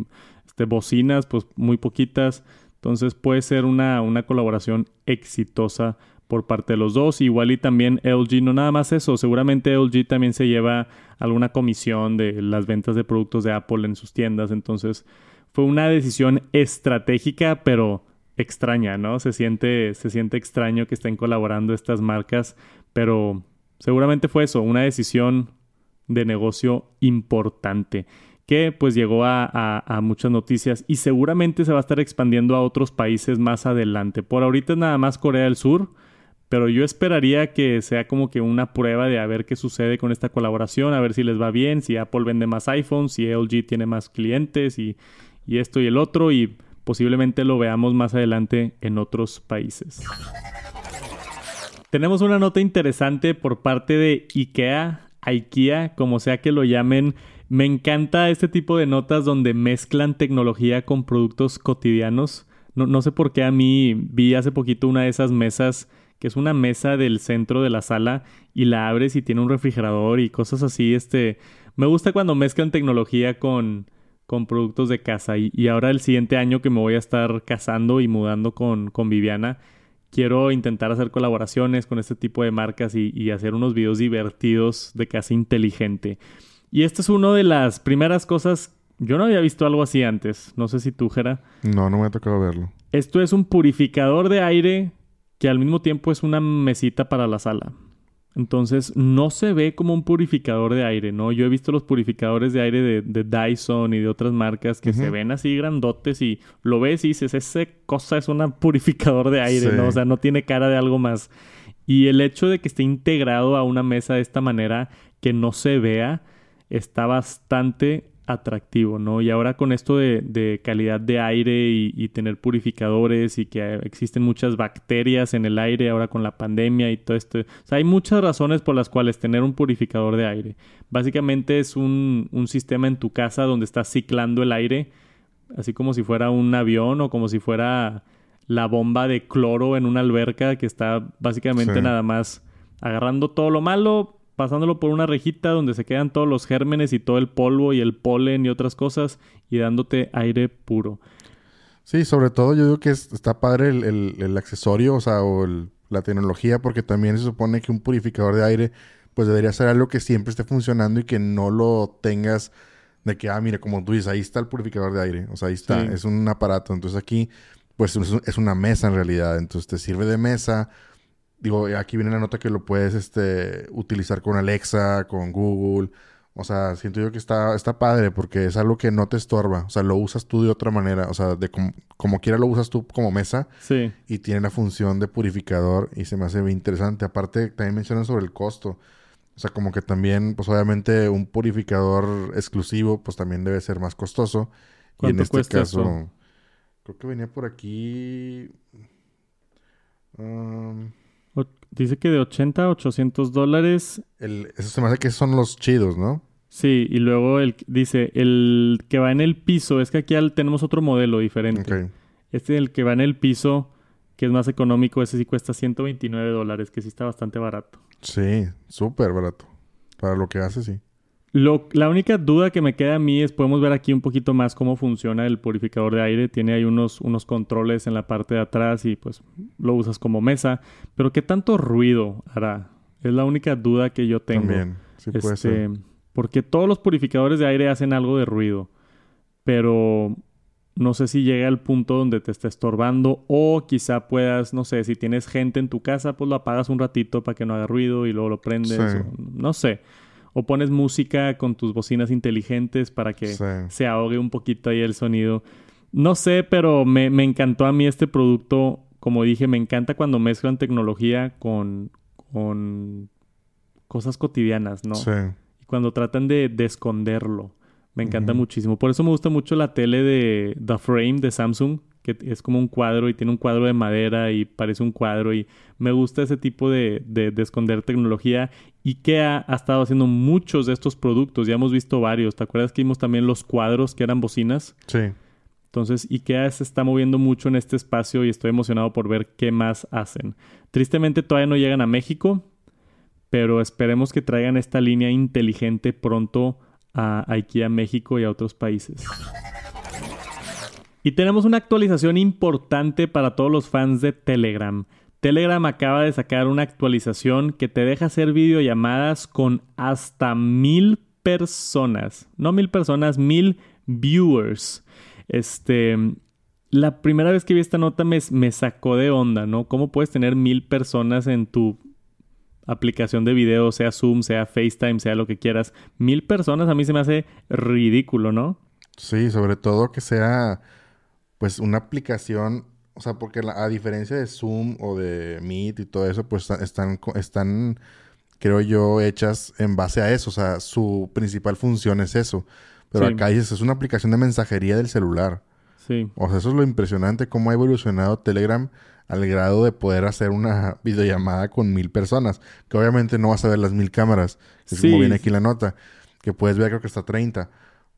este, bocinas, pues muy poquitas. Entonces puede ser una, una colaboración exitosa por parte de los dos. Igual y también LG, no nada más eso, seguramente LG también se lleva alguna comisión de las ventas de productos de Apple en sus tiendas. Entonces fue una decisión estratégica, pero extraña, ¿no? Se siente, se siente extraño que estén colaborando estas marcas, pero seguramente fue eso, una decisión de negocio importante que pues llegó a, muchas noticias y seguramente se va a estar expandiendo a otros países más adelante. Por ahorita es nada más Corea del Sur, pero yo esperaría que sea como que una prueba de a ver qué sucede con esta colaboración, a ver si les va bien, si Apple vende más iPhones, si LG tiene más clientes y, y esto y el otro y posiblemente lo veamos más adelante en otros países. Tenemos una nota interesante por parte de IKEA, IKEA, como sea que lo llamen. Me encanta este tipo de notas donde mezclan tecnología con productos cotidianos. No, no sé por qué a mí vi hace poquito una de esas mesas que es una mesa del centro de la sala y la abres y tiene un refrigerador y cosas así. Este, me gusta cuando mezclan tecnología con, con productos de casa. Y, y, ahora el siguiente año que me voy a estar casando y mudando con, con Viviana, quiero intentar hacer colaboraciones con este tipo de marcas y, hacer unos videos divertidos de casa inteligente. Y esta es una de las primeras cosas. Yo no había visto algo así antes. No sé si tú, Jera. No, no me ha tocado verlo. Esto es un purificador de aire que al mismo tiempo es una mesita para la sala. Entonces no se ve como un purificador de aire, ¿no? Yo he visto los purificadores de aire de, Dyson y de otras marcas que se ven así grandotes y lo ves y dices, esa cosa es un purificador de aire, ¿no? O sea, no tiene cara de algo más. Y el hecho de que esté integrado a una mesa de esta manera, que no se vea, está bastante atractivo, ¿no? Y ahora con esto de, calidad de aire y, tener purificadores y que existen muchas bacterias en el aire ahora con la pandemia y todo esto. O sea, hay muchas razones por las cuales tener un purificador de aire. Básicamente es un, un sistema en tu casa donde estás ciclando el aire, así como si fuera un avión o como si fuera la bomba de cloro en una alberca que está básicamente nada más agarrando todo lo malo, pasándolo por una rejita donde se quedan todos los gérmenes y todo el polvo y el polen y otras cosas y dándote aire puro. Sí, sobre todo yo digo que está padre el, accesorio, o sea, o la tecnología, porque también se supone que un purificador de aire, pues debería ser algo que siempre esté funcionando y que no lo tengas de que, ah, mira, como tú dices, ahí está el purificador de aire, o sea, ahí está, es un aparato, entonces aquí, pues es una mesa en realidad, entonces te sirve de mesa, digo, aquí viene la nota que lo puedes este, utilizar con Alexa, con Google. O sea, siento yo que está, está padre porque es algo que no te estorba. O sea, lo usas tú de otra manera. O sea, de como quiera lo usas tú como mesa. Sí. Y tiene la función de purificador y se me hace bien interesante. Aparte, también mencionan sobre el costo. O sea, como que también, pues obviamente un purificador exclusivo, pues también debe ser más costoso. Y en este caso, creo que venía por aquí... Um, Dice que de 80 a 800 dólares. El, eso se me hace que son los chidos, ¿no? Sí, y luego el, dice, el que va en el piso, es que aquí tenemos otro modelo diferente. Este el que va en el piso, que es más económico, ese sí cuesta 129 dólares, que sí está bastante barato. Sí, súper barato. Para lo que hace, sí la única duda que me queda a mí es, podemos ver aquí un poquito más cómo funciona el purificador de aire. Tiene ahí unos, unos controles en la parte de atrás y pues lo usas como mesa. Pero ¿qué tanto ruido hará? Es la única duda que yo tengo. También, sí puede este, Porque todos los purificadores de aire hacen algo de ruido. Pero no sé si llega al punto donde te está estorbando o quizá puedas, no sé, si tienes gente en tu casa, pues lo apagas un ratito para que no haga ruido y luego lo prendes. no sé o pones música con tus bocinas inteligentes para que se ahogue un poquito ahí el sonido. No sé, pero me, encantó a mí este producto. Como dije, me encanta cuando mezclan tecnología con, con cosas cotidianas, ¿no? Sí. Y cuando tratan de, esconderlo. Me encanta muchísimo. Por eso me gusta mucho la tele de The Frame de Samsung, que es como un cuadro y tiene un cuadro de madera y parece un cuadro y me gusta ese tipo de, de, esconder tecnología. IKEA ha estado haciendo muchos de estos productos, ya hemos visto varios. ¿Te acuerdas que vimos también los cuadros que eran bocinas? Sí. Entonces, IKEA se está moviendo mucho en este espacio y estoy emocionado por ver qué más hacen. Tristemente todavía no llegan a México, pero esperemos que traigan esta línea inteligente pronto a IKEA México y a otros países. Y tenemos una actualización importante para todos los fans de Telegram. Telegram acaba de sacar una actualización que te deja hacer videollamadas con hasta mil personas. No mil personas, mil viewers. Este. La primera vez que vi esta nota me, me sacó de onda, ¿no? ¿Cómo puedes tener mil personas en tu aplicación de video, sea Zoom, sea FaceTime, sea lo que quieras? Mil personas a mí se me hace ridículo, ¿no? Sí, sobre todo que sea pues una aplicación, o sea, porque a diferencia de Zoom o de Meet y todo eso, pues están, están, creo yo, hechas en base a eso, o sea, su principal función es eso. Pero acá dices, es una aplicación de mensajería del celular. Sí. O sea, eso es lo impresionante, cómo ha evolucionado Telegram al grado de poder hacer una videollamada con mil personas. Que obviamente no vas a ver las mil cámaras, es como viene aquí la nota. Que puedes ver creo que hasta 30.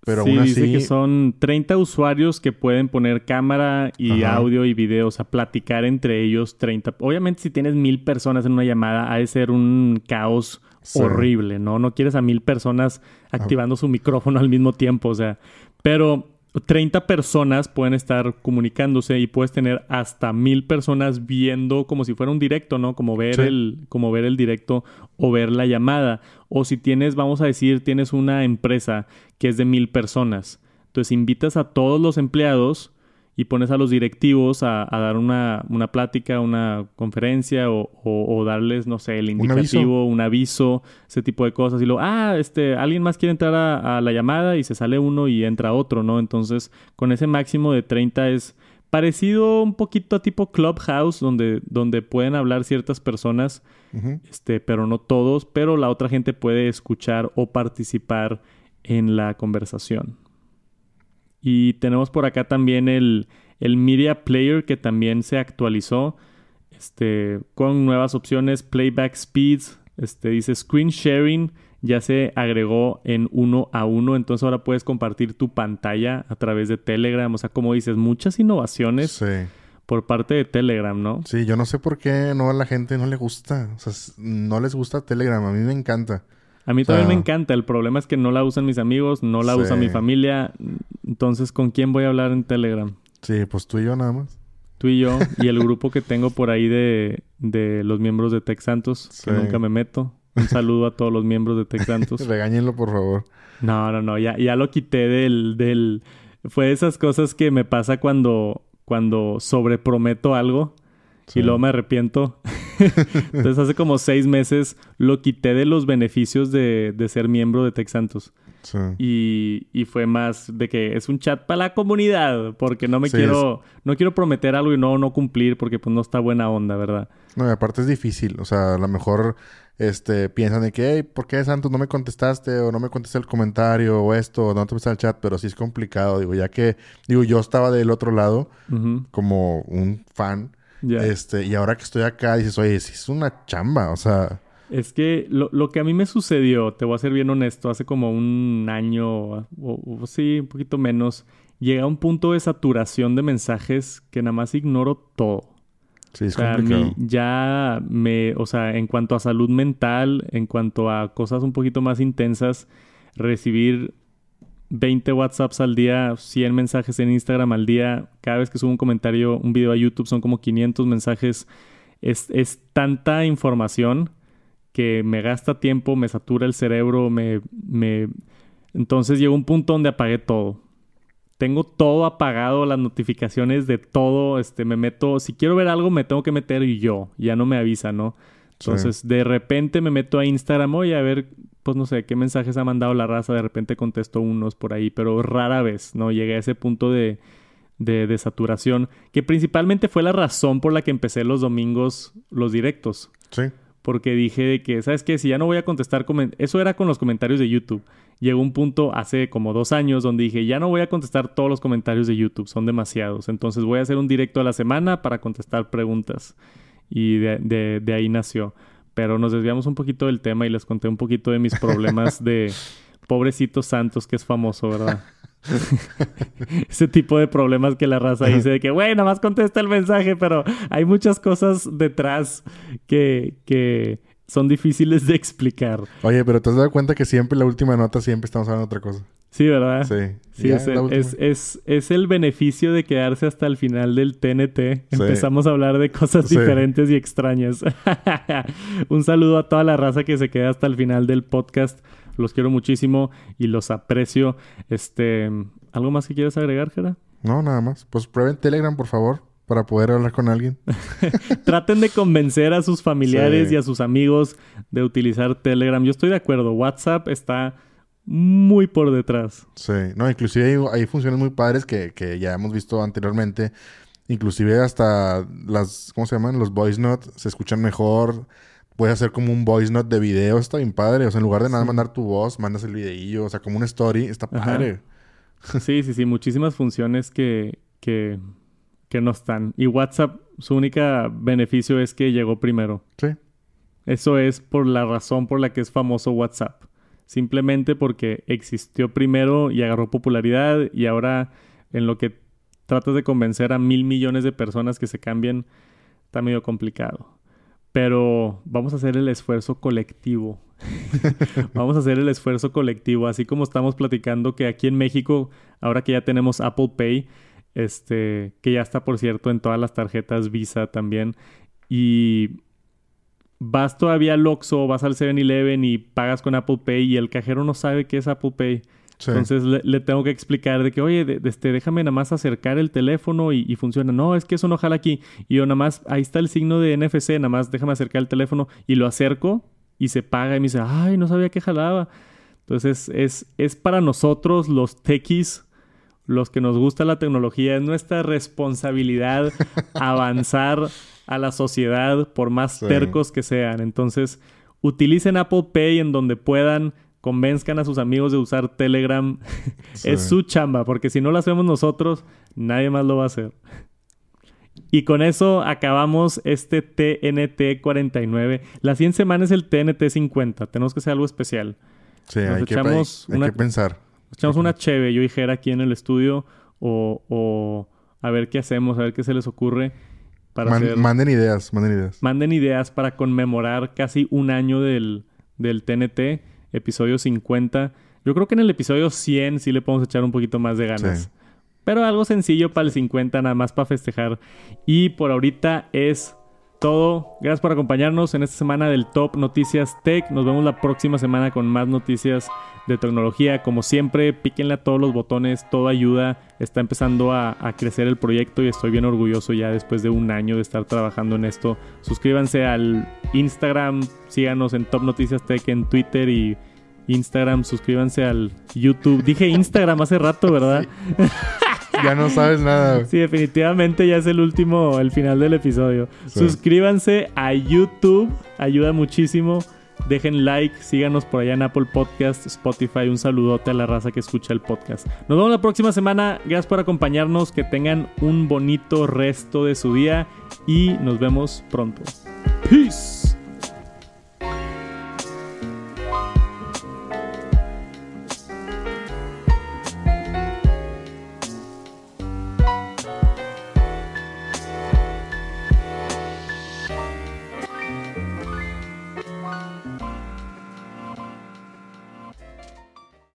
Pero sí, aún así... dice que son 30 usuarios que pueden poner cámara y audio y video, o sea, platicar entre ellos 30. Obviamente si tienes mil personas en una llamada, ha de ser un caos horrible, ¿no? No quieres a mil personas activando su micrófono al mismo tiempo, o sea, pero 30 personas pueden estar comunicándose y puedes tener hasta mil personas viendo como si fuera un directo, ¿no? Como ver el, como ver el directo o ver la llamada. O si tienes, vamos a decir, tienes una empresa que es de mil personas. Entonces invitas a todos los empleados y pones a los directivos a, dar una, plática, una conferencia o, darles, no sé, el indicativo, un aviso? ese tipo de cosas. Y luego, ah, este, alguien más quiere entrar a, a, la llamada y se sale uno y entra otro, ¿no? Entonces, con ese máximo de 30 es parecido un poquito a tipo Clubhouse, donde, donde pueden hablar ciertas personas, este, pero no todos, pero la otra gente puede escuchar o participar en la conversación. Y tenemos por acá también el, el Media Player que también se actualizó este, con nuevas opciones, playback speeds, este, dice screen sharing, ya se agregó en uno a uno, entonces ahora puedes compartir tu pantalla a través de Telegram, o sea, como dices, muchas innovaciones por parte de Telegram, ¿no? Sí, yo no sé por qué no a la gente no le gusta, o sea, no les gusta Telegram, a mí me encanta. A mí también me encanta. El problema es que no la usan mis amigos, no la usa mi familia. Entonces, ¿con quién voy a hablar en Telegram? Sí, pues tú y yo nada más. Tú y yo y el grupo que tengo por ahí de, de los miembros de Tech Santos, que nunca me meto. Un saludo a todos los miembros de Tech Santos. Regáñenlo, por favor. No, no, no. Ya, ya lo quité del, del... Fue esas cosas que me pasa cuando, cuando sobreprometo algo y luego me arrepiento. Entonces hace como seis meses lo quité de los beneficios de, de ser miembro de Texantos. Sí. Y, y, fue más de que es un chat para la comunidad, porque no me quiero, no quiero prometer algo y no, no cumplir, porque pues no está buena onda, ¿verdad? No, y aparte es difícil, o sea, a lo mejor este, piensan de que, hey, ¿por qué Santos no me contestaste? O no me contestaste el comentario, o esto, o no te el chat, pero sí es complicado, digo, ya que, digo, yo estaba del otro lado, como un fan, este, y ahora que estoy acá, dices, oye, si es una chamba, o sea. Es que lo, lo, que a mí me sucedió, te voy a ser bien honesto, hace como un año, o, sí, un poquito menos, llega a un punto de saturación de mensajes que nada más ignoro todo. Sí, es complicado. ya me, o sea, en cuanto a salud mental, en cuanto a cosas un poquito más intensas, recibir 20 WhatsApps al día, 100 mensajes en Instagram al día. Cada vez que subo un comentario, un video a YouTube, son como 500 mensajes. Es, es tanta información que me gasta tiempo, me satura el cerebro, me, me... Entonces llegó un punto donde apagué todo. Tengo todo apagado, las notificaciones de todo, este, me meto, si quiero ver algo me tengo que meter yo, ya no me avisa, ¿no? Entonces, de repente me meto a Instagram, oye, a ver, pues no sé, qué mensajes ha mandado la raza, de repente contesto unos por ahí, pero rara vez, ¿no? Llegué a ese punto de, de, saturación, que principalmente fue la razón por la que empecé los domingos, los directos. Sí. Porque dije que, ¿sabes qué? Si ya no voy a contestar, eso era con los comentarios de YouTube. Llegó un punto hace como dos años donde dije, ya no voy a contestar todos los comentarios de YouTube, son demasiados. Entonces voy a hacer un directo a la semana para contestar preguntas y de, de, ahí nació. Pero nos desviamos un poquito del tema y les conté un poquito de mis problemas de pobrecito Santos, que es famoso, ¿verdad? Ese tipo de problemas que la raza dice de que, güey, nada más contesta el mensaje, pero hay muchas cosas detrás que, que son difíciles de explicar. Oye, pero te has dado cuenta que siempre la última nota siempre estamos hablando de otra cosa. Sí, ¿verdad? Sí. Sí, es, el, última. es, es- es el beneficio de quedarse hasta el final del TNT. Empezamos a hablar de cosas Sí. diferentes y extrañas. Un saludo a toda la raza que se queda hasta el final del podcast. Los quiero muchísimo y los aprecio. Este, ¿algo más que quieras agregar, Jera? No, nada más. Pues prueben Telegram, por favor, para poder hablar con alguien. Traten de convencer a sus familiares Sí. y a sus amigos de utilizar Telegram. Yo estoy de acuerdo. WhatsApp está muy por detrás. Sí. No, inclusive hay, hay funciones muy padres que, que ya hemos visto anteriormente. Inclusive hasta las, ¿cómo se llaman? Los voice notes se escuchan mejor. Puedes hacer como un voice note de video, está bien padre. O sea, en lugar de nada Sí. mandar tu voz, mandas el videillo, o sea, como una story, está Ajá. padre. Sí, sí, sí, muchísimas funciones que, que, que no están. Y WhatsApp, su único beneficio es que llegó primero. Sí. Eso es por la razón por la que es famoso WhatsApp. Simplemente porque existió primero y agarró popularidad y ahora en lo que tratas de convencer a mil millones de personas que se cambien, está medio complicado. Pero vamos a hacer el esfuerzo colectivo. vamos a hacer el esfuerzo colectivo, así como estamos platicando que aquí en México, ahora que ya tenemos Apple Pay, este, que ya está por cierto en todas las tarjetas Visa también, y vas todavía al Oxxo, vas al 7-Eleven y pagas con Apple Pay y el cajero no sabe qué es Apple Pay. Sí. Entonces le, le tengo que explicar de que, oye, de- de este, déjame nada más acercar el teléfono y, y funciona. No, es que eso no jala aquí. Y yo nada más, ahí está el signo de NFC, nada más déjame acercar el teléfono y lo acerco y se paga y me dice, ay, no sabía que jalaba. Entonces es, es para nosotros los techies, los que nos gusta la tecnología, es nuestra responsabilidad avanzar a la sociedad por más Sí. tercos que sean. Entonces, utilicen Apple Pay en donde puedan, convenzcan a sus amigos de usar Telegram. Sí. Es su chamba, porque si no lo hacemos nosotros, nadie más lo va a hacer. Y con eso acabamos este TNT 49. La 100 semana es el TNT 50. Tenemos que hacer algo especial. Sí, Nos hay, que, echamos hay- hay una- que pensar. Echamos una cheve, yo y Jera aquí en el estudio, o, o a ver qué hacemos, a ver qué se les ocurre para Man- hacer... Manden ideas, manden ideas. Manden ideas para conmemorar casi un año del, del TNT, episodio 50. Yo creo que en el episodio 100 sí le podemos echar un poquito más de ganas. Sí. Pero algo sencillo para el 50, nada más para festejar. Y por ahorita es todo. Gracias por acompañarnos en esta semana del Top Noticias Tech. Nos vemos la próxima semana con más noticias de tecnología. Como siempre, píquenle a todos los botones, todo ayuda. Está empezando a, a crecer el proyecto y estoy bien orgulloso ya después de un año de estar trabajando en esto. Suscríbanse al Instagram, síganos en Top Noticias Tech en Twitter y Instagram, suscríbanse al YouTube. Dije Instagram hace rato, ¿verdad? Ya no sabes nada. güey. Sí, definitivamente ya es el último, el final del episodio. Sí. Suscríbanse a YouTube, ayuda muchísimo. Dejen like, síganos por allá en Apple Podcast, Spotify. Un saludote a la raza que escucha el podcast. Nos vemos la próxima semana. Gracias por acompañarnos. Que tengan un bonito resto de su día y nos vemos pronto. Peace.